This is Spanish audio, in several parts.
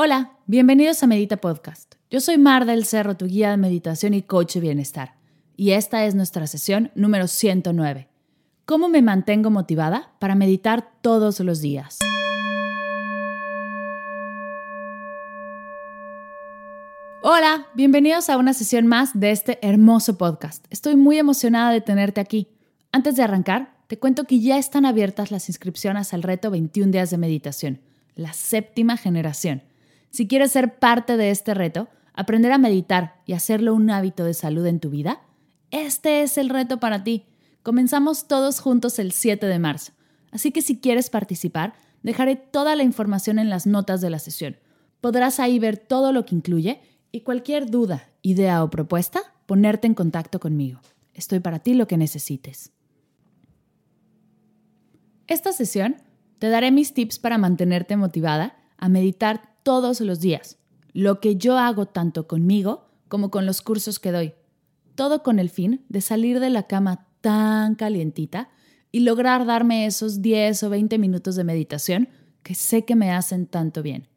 Hola, bienvenidos a Medita Podcast. Yo soy Mar del Cerro, tu guía de meditación y coach de bienestar. Y esta es nuestra sesión número 109. ¿Cómo me mantengo motivada para meditar todos los días? Hola, bienvenidos a una sesión más de este hermoso podcast. Estoy muy emocionada de tenerte aquí. Antes de arrancar, te cuento que ya están abiertas las inscripciones al reto 21 días de meditación, la séptima generación. Si quieres ser parte de este reto, aprender a meditar y hacerlo un hábito de salud en tu vida, este es el reto para ti. Comenzamos todos juntos el 7 de marzo. Así que si quieres participar, dejaré toda la información en las notas de la sesión. Podrás ahí ver todo lo que incluye y cualquier duda, idea o propuesta, ponerte en contacto conmigo. Estoy para ti lo que necesites. Esta sesión te daré mis tips para mantenerte motivada a meditar todos los días, lo que yo hago tanto conmigo como con los cursos que doy. Todo con el fin de salir de la cama tan calientita y lograr darme esos 10 o 20 minutos de meditación que sé que me hacen tanto bien.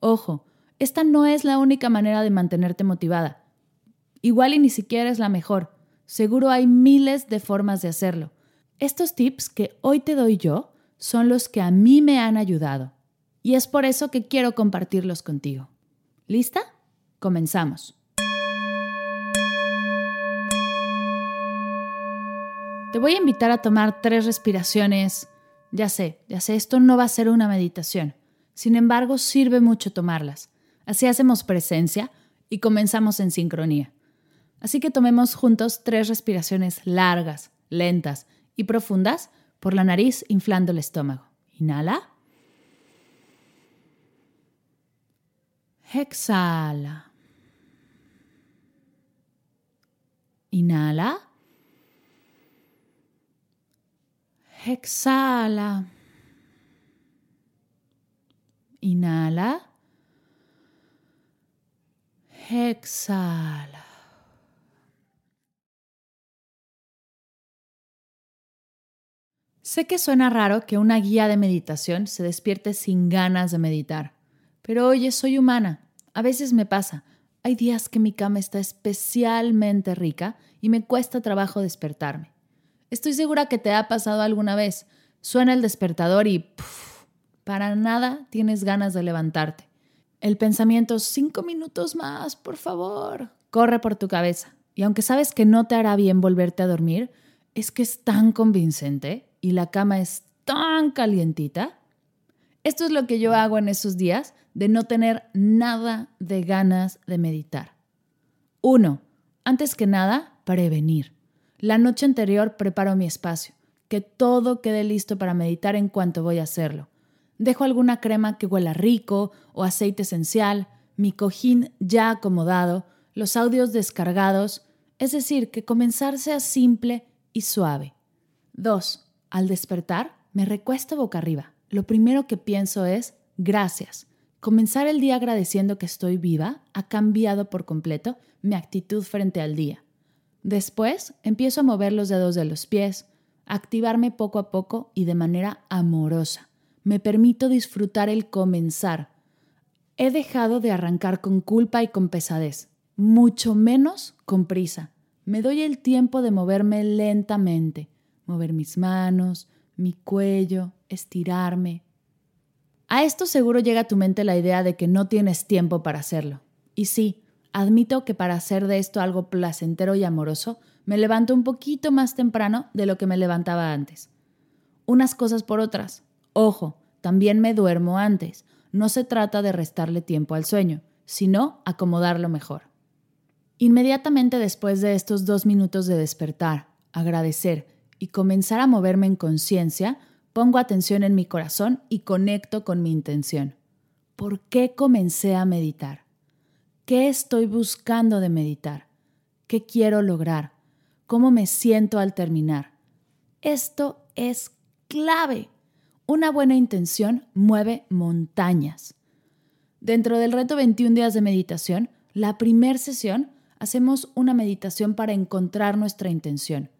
Ojo, esta no es la única manera de mantenerte motivada. Igual y ni siquiera es la mejor. Seguro hay miles de formas de hacerlo. Estos tips que hoy te doy yo son los que a mí me han ayudado. Y es por eso que quiero compartirlos contigo. ¿Lista? Comenzamos. Te voy a invitar a tomar tres respiraciones. Ya sé, ya sé, esto no va a ser una meditación. Sin embargo, sirve mucho tomarlas. Así hacemos presencia y comenzamos en sincronía. Así que tomemos juntos tres respiraciones largas, lentas y profundas por la nariz inflando el estómago. Inhala. Exhala. Inhala. Exhala. Inhala. Exhala. Sé que suena raro que una guía de meditación se despierte sin ganas de meditar, pero oye, soy humana. A veces me pasa. Hay días que mi cama está especialmente rica y me cuesta trabajo despertarme. Estoy segura que te ha pasado alguna vez. Suena el despertador y para nada tienes ganas de levantarte. El pensamiento, cinco minutos más, por favor, corre por tu cabeza. Y aunque sabes que no te hará bien volverte a dormir, es que es tan convincente y la cama es tan calientita. Esto es lo que yo hago en esos días de no tener nada de ganas de meditar. Uno, antes que nada, prevenir. La noche anterior preparo mi espacio, que todo quede listo para meditar en cuanto voy a hacerlo. Dejo alguna crema que huela rico o aceite esencial, mi cojín ya acomodado, los audios descargados, es decir, que comenzar sea simple y suave. 2. Al despertar, me recuesto boca arriba. Lo primero que pienso es gracias. Comenzar el día agradeciendo que estoy viva ha cambiado por completo mi actitud frente al día. Después empiezo a mover los dedos de los pies, activarme poco a poco y de manera amorosa me permito disfrutar el comenzar. He dejado de arrancar con culpa y con pesadez, mucho menos con prisa. Me doy el tiempo de moverme lentamente, mover mis manos, mi cuello, estirarme. A esto seguro llega a tu mente la idea de que no tienes tiempo para hacerlo. Y sí, admito que para hacer de esto algo placentero y amoroso, me levanto un poquito más temprano de lo que me levantaba antes. Unas cosas por otras. Ojo, también me duermo antes. No se trata de restarle tiempo al sueño, sino acomodarlo mejor. Inmediatamente después de estos dos minutos de despertar, agradecer y comenzar a moverme en conciencia, pongo atención en mi corazón y conecto con mi intención. ¿Por qué comencé a meditar? ¿Qué estoy buscando de meditar? ¿Qué quiero lograr? ¿Cómo me siento al terminar? Esto es clave. Una buena intención mueve montañas. Dentro del reto 21 días de meditación, la primera sesión hacemos una meditación para encontrar nuestra intención.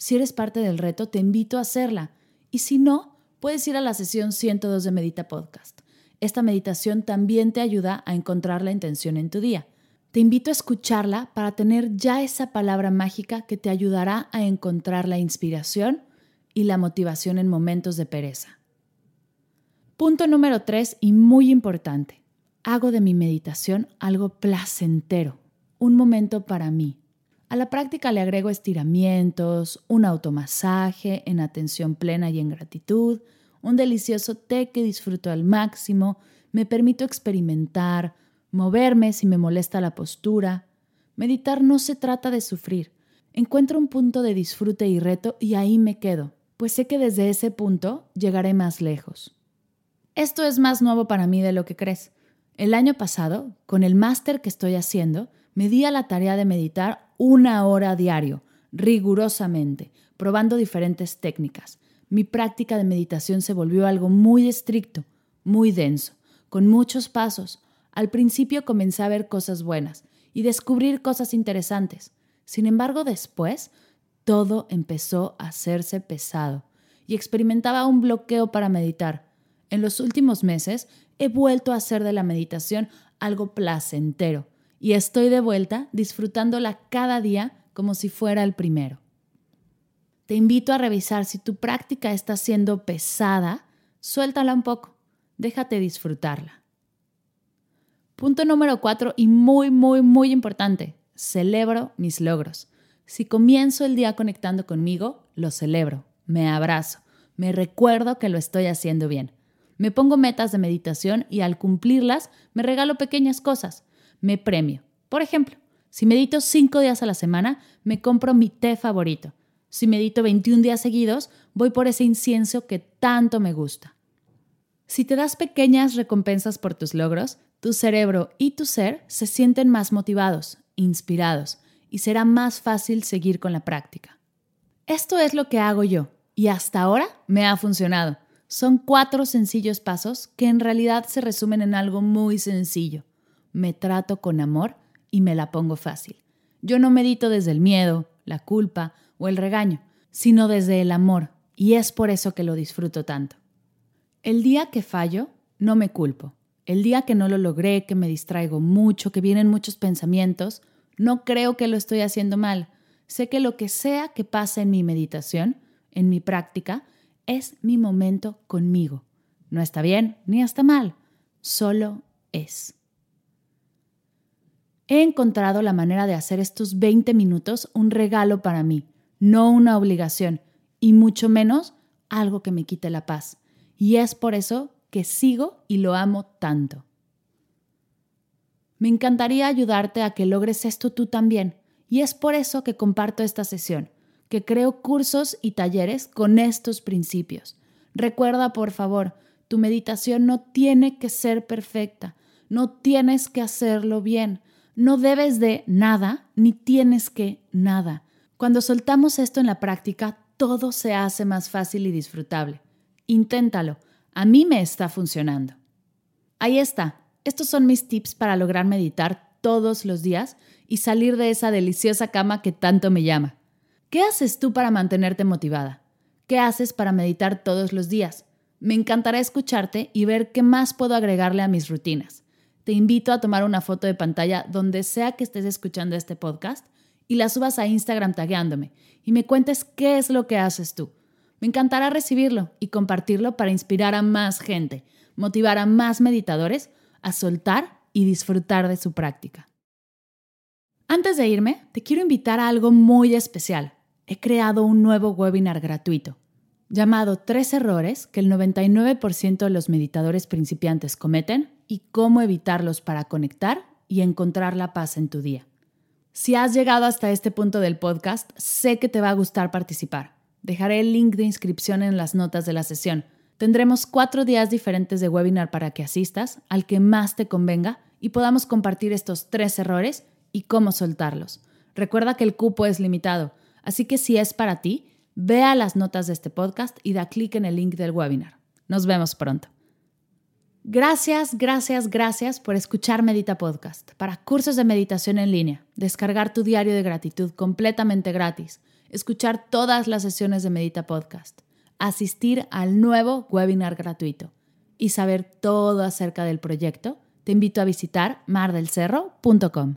Si eres parte del reto, te invito a hacerla. Y si no, puedes ir a la sesión 102 de Medita Podcast. Esta meditación también te ayuda a encontrar la intención en tu día. Te invito a escucharla para tener ya esa palabra mágica que te ayudará a encontrar la inspiración y la motivación en momentos de pereza. Punto número 3 y muy importante. Hago de mi meditación algo placentero, un momento para mí. A la práctica le agrego estiramientos, un automasaje en atención plena y en gratitud, un delicioso té que disfruto al máximo, me permito experimentar, moverme si me molesta la postura. Meditar no se trata de sufrir. Encuentro un punto de disfrute y reto y ahí me quedo, pues sé que desde ese punto llegaré más lejos. Esto es más nuevo para mí de lo que crees. El año pasado, con el máster que estoy haciendo, me di a la tarea de meditar una hora diario, rigurosamente, probando diferentes técnicas. Mi práctica de meditación se volvió algo muy estricto, muy denso, con muchos pasos. Al principio comencé a ver cosas buenas y descubrir cosas interesantes. Sin embargo, después, todo empezó a hacerse pesado y experimentaba un bloqueo para meditar. En los últimos meses he vuelto a hacer de la meditación algo placentero y estoy de vuelta disfrutándola cada día como si fuera el primero. Te invito a revisar si tu práctica está siendo pesada, suéltala un poco, déjate disfrutarla. Punto número cuatro y muy, muy, muy importante, celebro mis logros. Si comienzo el día conectando conmigo, lo celebro, me abrazo, me recuerdo que lo estoy haciendo bien. Me pongo metas de meditación y al cumplirlas me regalo pequeñas cosas me premio. Por ejemplo, si medito 5 días a la semana, me compro mi té favorito. Si medito 21 días seguidos, voy por ese incienso que tanto me gusta. Si te das pequeñas recompensas por tus logros, tu cerebro y tu ser se sienten más motivados, inspirados, y será más fácil seguir con la práctica. Esto es lo que hago yo, y hasta ahora me ha funcionado. Son cuatro sencillos pasos que en realidad se resumen en algo muy sencillo me trato con amor y me la pongo fácil. Yo no medito desde el miedo, la culpa o el regaño, sino desde el amor, y es por eso que lo disfruto tanto. El día que fallo, no me culpo. El día que no lo logré, que me distraigo mucho, que vienen muchos pensamientos, no creo que lo estoy haciendo mal. Sé que lo que sea que pase en mi meditación, en mi práctica, es mi momento conmigo. No está bien ni está mal, solo es he encontrado la manera de hacer estos 20 minutos un regalo para mí, no una obligación, y mucho menos algo que me quite la paz. Y es por eso que sigo y lo amo tanto. Me encantaría ayudarte a que logres esto tú también, y es por eso que comparto esta sesión, que creo cursos y talleres con estos principios. Recuerda, por favor, tu meditación no tiene que ser perfecta, no tienes que hacerlo bien, no debes de nada, ni tienes que nada. Cuando soltamos esto en la práctica, todo se hace más fácil y disfrutable. Inténtalo. A mí me está funcionando. Ahí está. Estos son mis tips para lograr meditar todos los días y salir de esa deliciosa cama que tanto me llama. ¿Qué haces tú para mantenerte motivada? ¿Qué haces para meditar todos los días? Me encantará escucharte y ver qué más puedo agregarle a mis rutinas te invito a tomar una foto de pantalla donde sea que estés escuchando este podcast y la subas a Instagram tagueándome y me cuentes qué es lo que haces tú. Me encantará recibirlo y compartirlo para inspirar a más gente, motivar a más meditadores a soltar y disfrutar de su práctica. Antes de irme, te quiero invitar a algo muy especial. He creado un nuevo webinar gratuito llamado Tres errores que el 99% de los meditadores principiantes cometen y cómo evitarlos para conectar y encontrar la paz en tu día. Si has llegado hasta este punto del podcast, sé que te va a gustar participar. Dejaré el link de inscripción en las notas de la sesión. Tendremos cuatro días diferentes de webinar para que asistas al que más te convenga y podamos compartir estos tres errores y cómo soltarlos. Recuerda que el cupo es limitado, así que si es para ti, vea las notas de este podcast y da clic en el link del webinar. Nos vemos pronto. Gracias, gracias, gracias por escuchar Medita Podcast. Para cursos de meditación en línea, descargar tu diario de gratitud completamente gratis, escuchar todas las sesiones de Medita Podcast, asistir al nuevo webinar gratuito y saber todo acerca del proyecto, te invito a visitar mardelcerro.com.